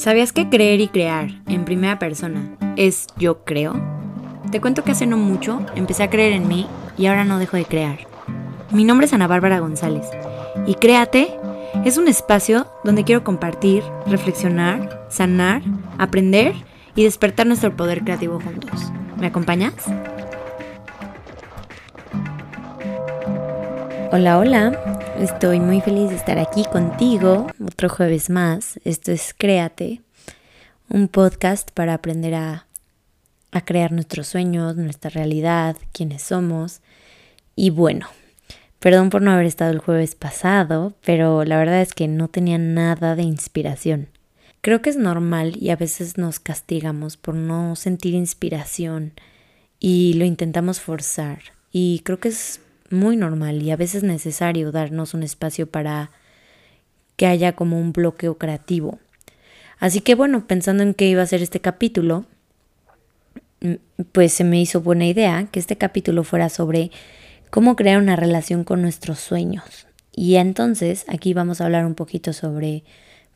¿Sabías que creer y crear en primera persona es yo creo? Te cuento que hace no mucho empecé a creer en mí y ahora no dejo de crear. Mi nombre es Ana Bárbara González y Créate es un espacio donde quiero compartir, reflexionar, sanar, aprender y despertar nuestro poder creativo juntos. ¿Me acompañas? Hola, hola. Estoy muy feliz de estar aquí contigo otro jueves más. Esto es Créate, un podcast para aprender a, crear nuestros sueños, nuestra realidad, quiénes somos. Y bueno, perdón por no haber estado el jueves pasado, pero la verdad es que no tenía nada de inspiración. Creo que es normal y a veces nos castigamos por no sentir inspiración y lo intentamos forzar. Y creo que es muy normal y a veces necesario darnos un espacio para que haya como un bloqueo creativo. Así que bueno, pensando en qué iba a ser este capítulo, mm, pues se me hizo buena idea que este capítulo fuera sobre cómo crear una relación con nuestros sueños. Y entonces aquí vamos a hablar un poquito sobre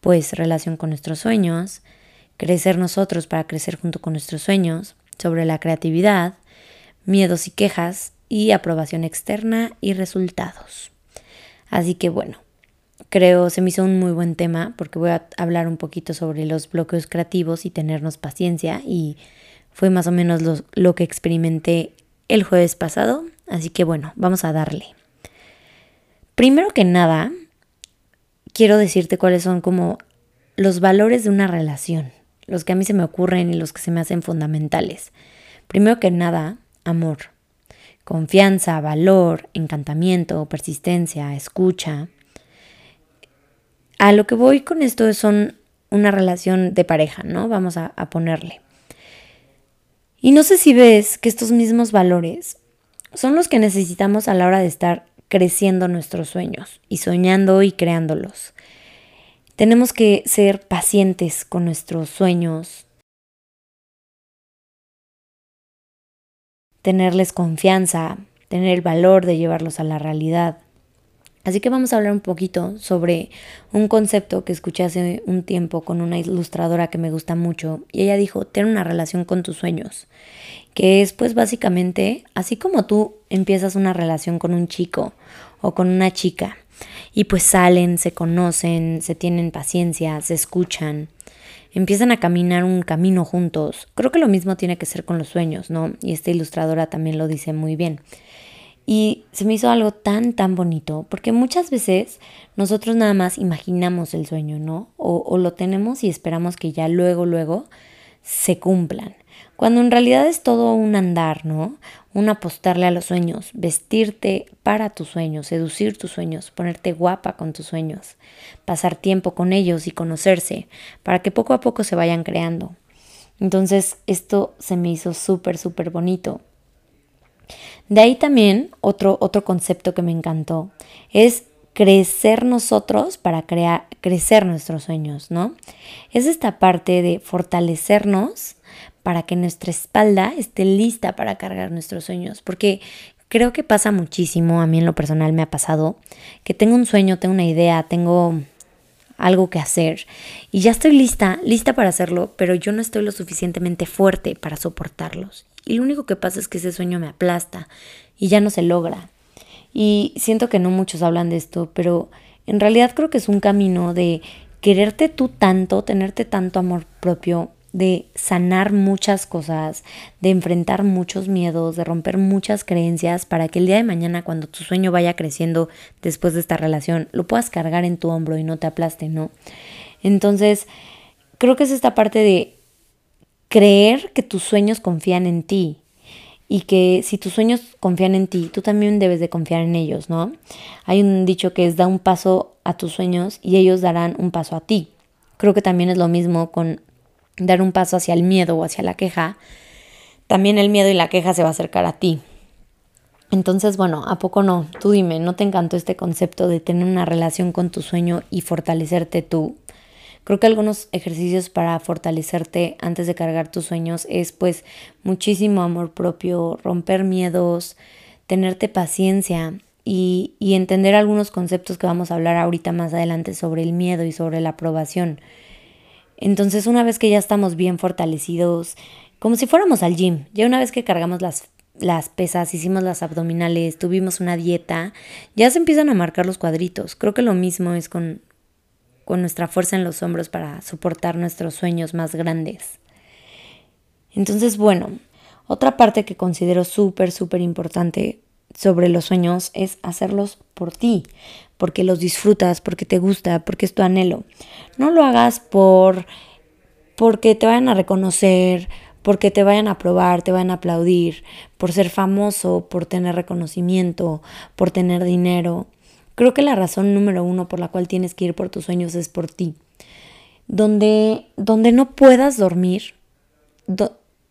pues relación con nuestros sueños, crecer nosotros para crecer junto con nuestros sueños, sobre la creatividad, miedos y quejas y aprobación externa y resultados. Así que bueno, creo se me hizo un muy buen tema porque voy a hablar un poquito sobre los bloqueos creativos y tenernos paciencia y fue más o menos lo, lo que experimenté el jueves pasado. Así que bueno, vamos a darle. Primero que nada, quiero decirte cuáles son como los valores de una relación, los que a mí se me ocurren y los que se me hacen fundamentales. Primero que nada, amor confianza, valor, encantamiento, persistencia, escucha. A lo que voy con esto son una relación de pareja, ¿no? Vamos a, ponerle. Y no sé si ves que estos mismos valores son los que necesitamos a la hora de estar creciendo nuestros sueños y soñando y creándolos. Tenemos que ser pacientes con nuestros sueños, tenerles confianza, tener el valor de llevarlos a la realidad. Así que vamos a hablar un poquito sobre un concepto que escuché hace un tiempo con una ilustradora que me gusta mucho y ella dijo, ten una relación con tus sueños, que es pues básicamente así como tú empiezas una relación con un chico o con una chica y pues salen, se conocen, se tienen paciencia, se escuchan, empiezan a caminar un camino juntos. Creo que lo mismo tiene que ser con los sueños, ¿no? Y esta ilustradora también lo dice muy bien. Y se me hizo algo tan, tan bonito, porque muchas veces nosotros nada más imaginamos el sueño, ¿no? O, o lo tenemos y esperamos que ya luego, luego se cumplan. Cuando en realidad es todo un andar, ¿no? Un apostarle a los sueños, vestirte para tus sueños, seducir tus sueños, ponerte guapa con tus sueños, pasar tiempo con ellos y conocerse, para que poco a poco se vayan creando. Entonces esto se me hizo súper, súper bonito. De ahí también otro, otro concepto que me encantó es crecer nosotros para crear, crecer nuestros sueños, ¿no? Es esta parte de fortalecernos para que nuestra espalda esté lista para cargar nuestros sueños, porque creo que pasa muchísimo, a mí en lo personal me ha pasado, que tengo un sueño, tengo una idea, tengo algo que hacer y ya estoy lista, lista para hacerlo, pero yo no estoy lo suficientemente fuerte para soportarlos. Y lo único que pasa es que ese sueño me aplasta y ya no se logra. Y siento que no muchos hablan de esto, pero en realidad creo que es un camino de quererte tú tanto, tenerte tanto amor propio, de sanar muchas cosas, de enfrentar muchos miedos, de romper muchas creencias para que el día de mañana cuando tu sueño vaya creciendo después de esta relación, lo puedas cargar en tu hombro y no te aplaste, ¿no? Entonces, creo que es esta parte de creer que tus sueños confían en ti y que si tus sueños confían en ti, tú también debes de confiar en ellos, ¿no? Hay un dicho que es da un paso a tus sueños y ellos darán un paso a ti. Creo que también es lo mismo con dar un paso hacia el miedo o hacia la queja. También el miedo y la queja se va a acercar a ti. Entonces, bueno, ¿a poco no? Tú dime, ¿no te encantó este concepto de tener una relación con tu sueño y fortalecerte tú? Creo que algunos ejercicios para fortalecerte antes de cargar tus sueños es pues muchísimo amor propio, romper miedos, tenerte paciencia y, y entender algunos conceptos que vamos a hablar ahorita más adelante sobre el miedo y sobre la aprobación. Entonces una vez que ya estamos bien fortalecidos, como si fuéramos al gym, ya una vez que cargamos las, las pesas, hicimos las abdominales, tuvimos una dieta, ya se empiezan a marcar los cuadritos. Creo que lo mismo es con, con nuestra fuerza en los hombros para soportar nuestros sueños más grandes. Entonces, bueno, otra parte que considero súper, súper importante sobre los sueños es hacerlos por ti, porque los disfrutas, porque te gusta, porque es tu anhelo. No lo hagas por porque te vayan a reconocer, porque te vayan a aprobar, te vayan a aplaudir, por ser famoso, por tener reconocimiento, por tener dinero. Creo que la razón número uno por la cual tienes que ir por tus sueños es por ti. Donde, donde no puedas dormir,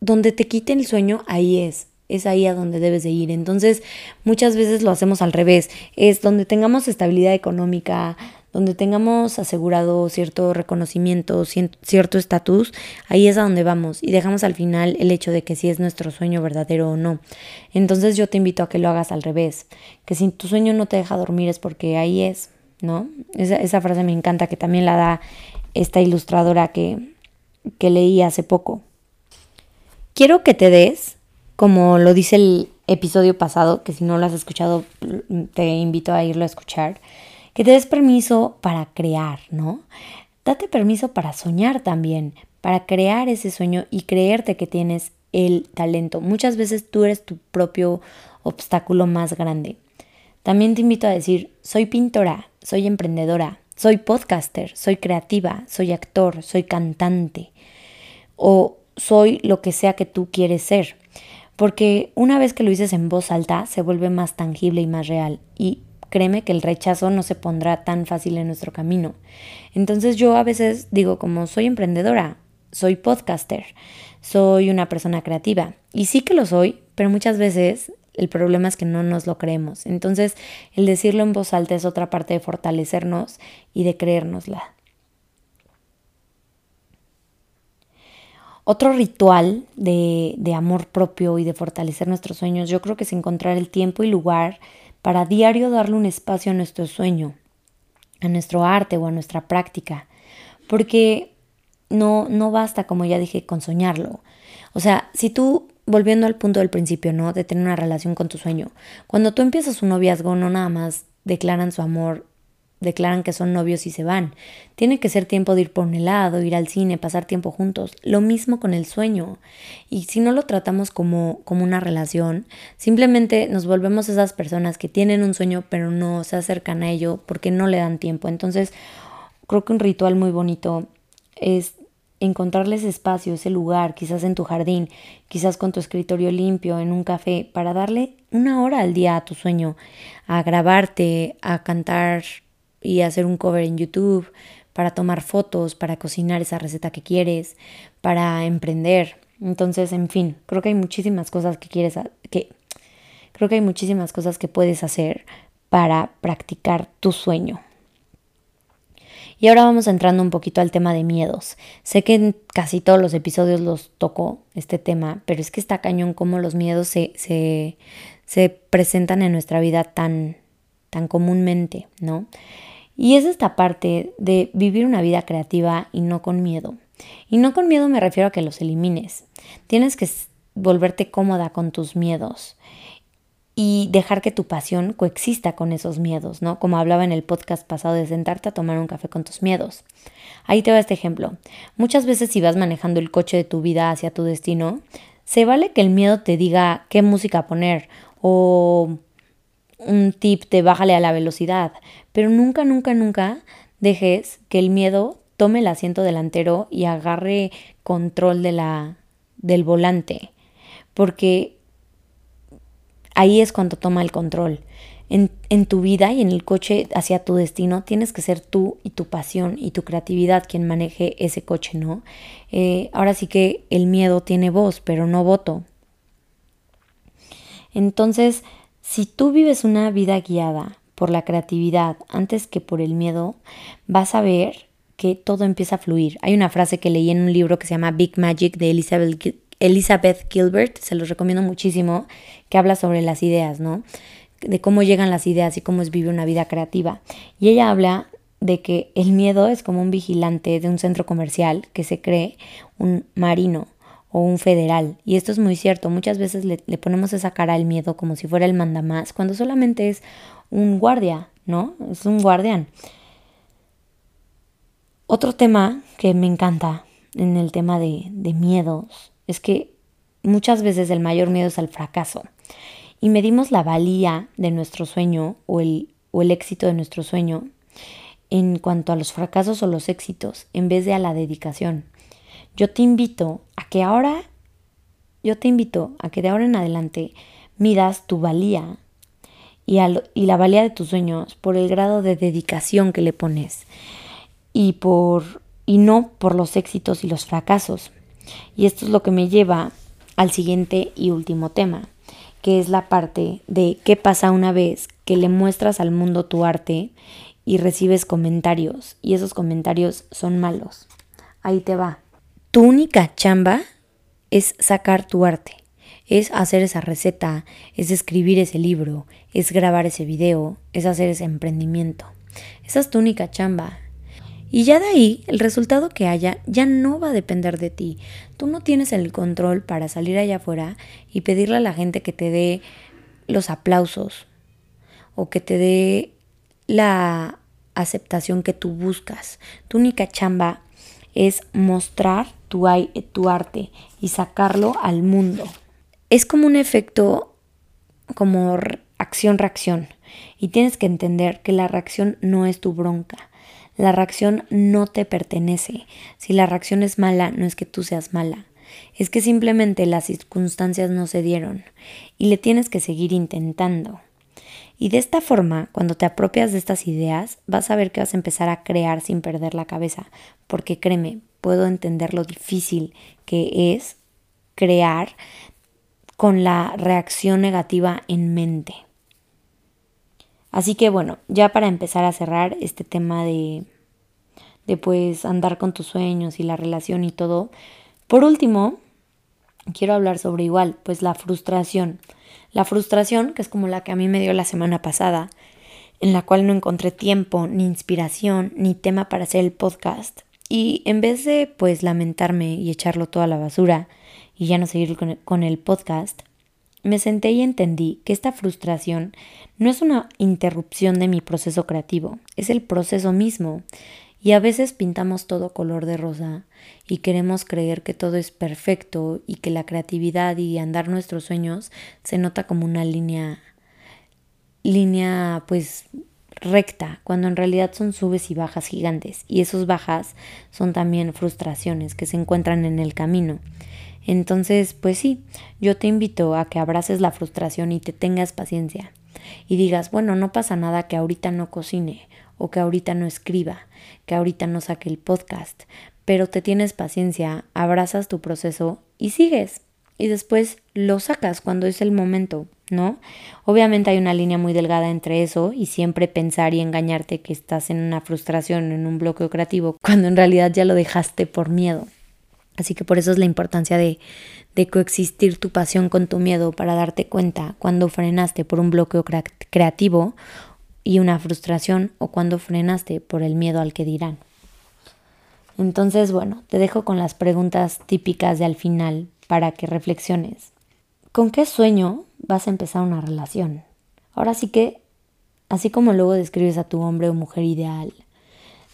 donde te quiten el sueño, ahí es es ahí a donde debes de ir. Entonces, muchas veces lo hacemos al revés. Es donde tengamos estabilidad económica, donde tengamos asegurado cierto reconocimiento, cierto estatus, ahí es a donde vamos y dejamos al final el hecho de que si es nuestro sueño verdadero o no. Entonces yo te invito a que lo hagas al revés, que si tu sueño no te deja dormir es porque ahí es, ¿no? Esa, esa frase me encanta que también la da esta ilustradora que, que leí hace poco. Quiero que te des como lo dice el episodio pasado, que si no lo has escuchado, te invito a irlo a escuchar, que te des permiso para crear, ¿no? Date permiso para soñar también, para crear ese sueño y creerte que tienes el talento. Muchas veces tú eres tu propio obstáculo más grande. También te invito a decir, soy pintora, soy emprendedora, soy podcaster, soy creativa, soy actor, soy cantante o soy lo que sea que tú quieres ser porque una vez que lo dices en voz alta se vuelve más tangible y más real y créeme que el rechazo no se pondrá tan fácil en nuestro camino. Entonces yo a veces digo como soy emprendedora, soy podcaster, soy una persona creativa y sí que lo soy, pero muchas veces el problema es que no nos lo creemos. Entonces el decirlo en voz alta es otra parte de fortalecernos y de creérnosla. Otro ritual de, de, amor propio y de fortalecer nuestros sueños, yo creo que es encontrar el tiempo y lugar para diario darle un espacio a nuestro sueño, a nuestro arte o a nuestra práctica. Porque no, no basta, como ya dije, con soñarlo. O sea, si tú, volviendo al punto del principio, ¿no? De tener una relación con tu sueño, cuando tú empiezas un noviazgo, no nada más declaran su amor declaran que son novios y se van. Tiene que ser tiempo de ir por un helado, ir al cine, pasar tiempo juntos. Lo mismo con el sueño. Y si no lo tratamos como, como una relación, simplemente nos volvemos esas personas que tienen un sueño pero no se acercan a ello porque no le dan tiempo. Entonces, creo que un ritual muy bonito es encontrarles espacio, ese lugar, quizás en tu jardín, quizás con tu escritorio limpio, en un café, para darle una hora al día a tu sueño, a grabarte, a cantar y hacer un cover en YouTube, para tomar fotos, para cocinar esa receta que quieres, para emprender. Entonces, en fin, creo que hay muchísimas cosas que quieres que creo que hay muchísimas cosas que puedes hacer para practicar tu sueño. Y ahora vamos entrando un poquito al tema de miedos. Sé que en casi todos los episodios los toco este tema, pero es que está cañón cómo los miedos se, se, se presentan en nuestra vida tan, tan comúnmente, ¿no? Y es esta parte de vivir una vida creativa y no con miedo. Y no con miedo me refiero a que los elimines. Tienes que volverte cómoda con tus miedos y dejar que tu pasión coexista con esos miedos, ¿no? Como hablaba en el podcast pasado de sentarte a tomar un café con tus miedos. Ahí te va este ejemplo. Muchas veces si vas manejando el coche de tu vida hacia tu destino, se vale que el miedo te diga qué música poner o un tip de bájale a la velocidad, pero nunca, nunca, nunca dejes que el miedo tome el asiento delantero y agarre control de la, del volante, porque ahí es cuando toma el control. En, en, tu vida y en el coche hacia tu destino tienes que ser tú y tu pasión y tu creatividad quien maneje ese coche, ¿no? Eh, ahora sí que el miedo tiene voz, pero no voto. Entonces, si tú vives una vida guiada por la creatividad antes que por el miedo, vas a ver que todo empieza a fluir. Hay una frase que leí en un libro que se llama Big Magic de Elizabeth, Gilbert, se los recomiendo muchísimo, que habla sobre las ideas, ¿no? De cómo llegan las ideas y cómo es vivir una vida creativa. Y ella habla de que el miedo es como un vigilante de un centro comercial que se cree un marino o un federal. Y esto es muy cierto. Muchas veces le, ponemos esa cara al miedo como si fuera el mandamás, cuando solamente es un guardia, ¿no? Es un guardián. Otro tema que me encanta en el tema de, de miedos es que muchas veces el mayor miedo es al fracaso. Y medimos la valía de nuestro sueño o el, o el éxito de nuestro sueño en cuanto a los fracasos o los éxitos en vez de a la dedicación. Yo te invito a que ahora, yo te invito a que de ahora en adelante midas tu valía y, la valía de tus sueños por el grado de dedicación que le pones y por y no por los éxitos y los fracasos. Y esto es lo que me lleva al siguiente y último tema, que es la parte de qué pasa una vez que le muestras al mundo tu arte y recibes comentarios y esos comentarios son malos. Ahí te va. Tu única chamba es sacar tu arte, es hacer esa receta, es escribir ese libro, es grabar ese video, es hacer ese emprendimiento. Esa es tu única chamba. Y ya de ahí, el resultado que haya ya no va a depender de ti. Tú no tienes el control para salir allá afuera y pedirle a la gente que te dé los aplausos o que te dé la aceptación que tú buscas. Tu única chamba es mostrar tu, arte y sacarlo al mundo. Es como un efecto como acción-reacción y tienes que entender que la reacción no es tu bronca. La reacción no te pertenece. Si la reacción es mala, no es que tú seas mala. Es que simplemente las circunstancias no se dieron y le tienes que seguir intentando. Y de esta forma, cuando te apropias de estas ideas, vas a ver que vas a empezar a crear sin perder la cabeza, porque créeme, puedo entender lo difícil que es crear con la reacción negativa en mente. Así que bueno, ya para empezar a cerrar este tema de, de pues andar con tus sueños y la relación y todo, por último, quiero hablar sobre igual, pues la frustración. La frustración, que es como la que a mí me dio la semana pasada, en la cual no encontré tiempo, ni inspiración, ni tema para hacer el podcast. Y en vez de pues lamentarme y echarlo toda la basura y ya no seguir con el podcast, me senté y entendí que esta frustración no es una interrupción de mi proceso creativo, es el proceso mismo. Y a veces pintamos todo color de rosa y queremos creer que todo es perfecto y que la creatividad y andar nuestros sueños se nota como una línea línea pues recta, cuando en realidad son subes y bajas gigantes y esos bajas son también frustraciones que se encuentran en el camino. Entonces, pues sí, yo te invito a que abraces la frustración y te tengas paciencia y digas, bueno, no pasa nada que ahorita no cocine o que ahorita no escriba, que ahorita no saque el podcast, pero te tienes paciencia, abrazas tu proceso y sigues. Y después lo sacas cuando es el momento, ¿no? Obviamente hay una línea muy delgada entre eso y siempre pensar y engañarte que estás en una frustración, en un bloqueo creativo, cuando en realidad ya lo dejaste por miedo. Así que por eso es la importancia de, de coexistir tu pasión con tu miedo para darte cuenta cuando frenaste por un bloqueo creativo y una frustración o cuando frenaste por el miedo al que dirán. Entonces, bueno, te dejo con las preguntas típicas de al final para que reflexiones. ¿Con qué sueño vas a empezar una relación? Ahora sí que, así como luego describes a tu hombre o mujer ideal,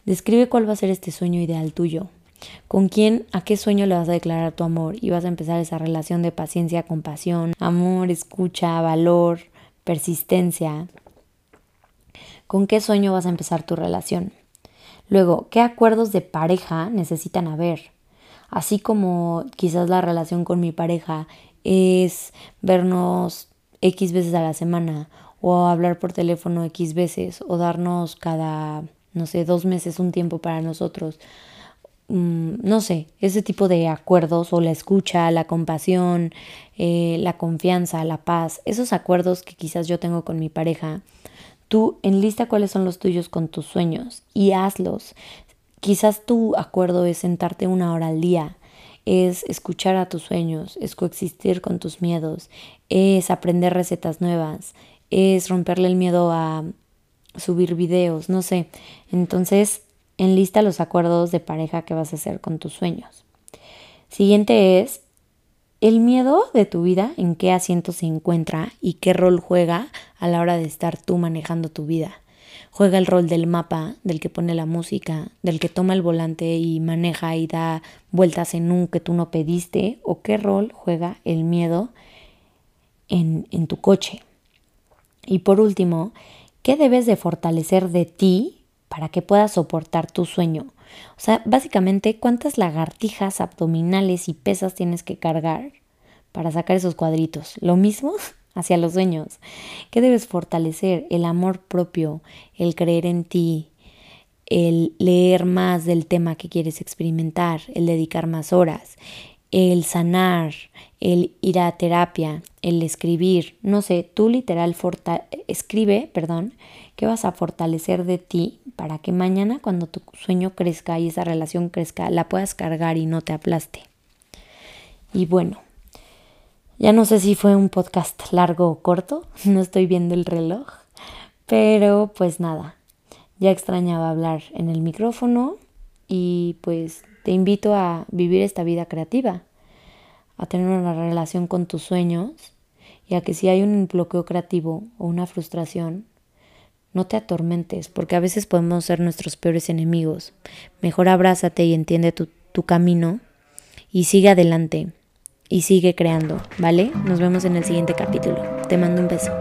describe cuál va a ser este sueño ideal tuyo. ¿Con quién, a qué sueño le vas a declarar tu amor? Y vas a empezar esa relación de paciencia, compasión, amor, escucha, valor, persistencia, con qué sueño vas a empezar tu relación. Luego, ¿qué acuerdos de pareja necesitan haber? Así como quizás la relación con mi pareja es vernos X veces a la semana o hablar por teléfono X veces o darnos cada, no sé, dos meses un tiempo para nosotros. Mm, no sé, ese tipo de acuerdos o la escucha, la compasión, eh, la confianza, la paz, esos acuerdos que quizás yo tengo con mi pareja Tú enlista cuáles son los tuyos con tus sueños y hazlos. Quizás tu acuerdo es sentarte una hora al día, es escuchar a tus sueños, es coexistir con tus miedos, es aprender recetas nuevas, es romperle el miedo a, subir videos, no sé. Entonces, enlista los acuerdos de pareja que vas a hacer con tus sueños. Siguiente es el miedo de tu vida, en qué asiento se encuentra y qué rol juega a la hora de estar tú manejando tu vida. Juega el rol del mapa, del que pone la música, del que toma el volante y maneja y da vueltas en un que tú no pediste, o qué rol juega el miedo en, en tu coche. Y por último, ¿qué debes de fortalecer de ti para que puedas soportar tu sueño? O sea, básicamente, ¿cuántas lagartijas abdominales y pesas tienes que cargar para sacar esos cuadritos? Lo mismo hacia los sueños. ¿Qué debes fortalecer? El amor propio, el creer en ti, el leer más del tema que quieres experimentar, el dedicar más horas, el sanar, el ir a terapia, el escribir, no sé, tú literal escribe, perdón, qué vas a fortalecer de ti para que mañana cuando tu sueño crezca y esa relación crezca, la puedas cargar y no te aplaste. Y bueno, ya no sé si fue un podcast largo o corto, no estoy viendo el reloj, pero pues nada, ya extrañaba hablar en el micrófono y pues te invito a vivir esta vida creativa, a tener una relación con tus sueños y a que si hay un bloqueo creativo o una frustración, no te atormentes, porque a veces podemos ser nuestros peores enemigos. Mejor abrázate y entiende tu, tu camino y sigue adelante y sigue creando, ¿vale? Nos vemos en el siguiente capítulo. Te mando un beso.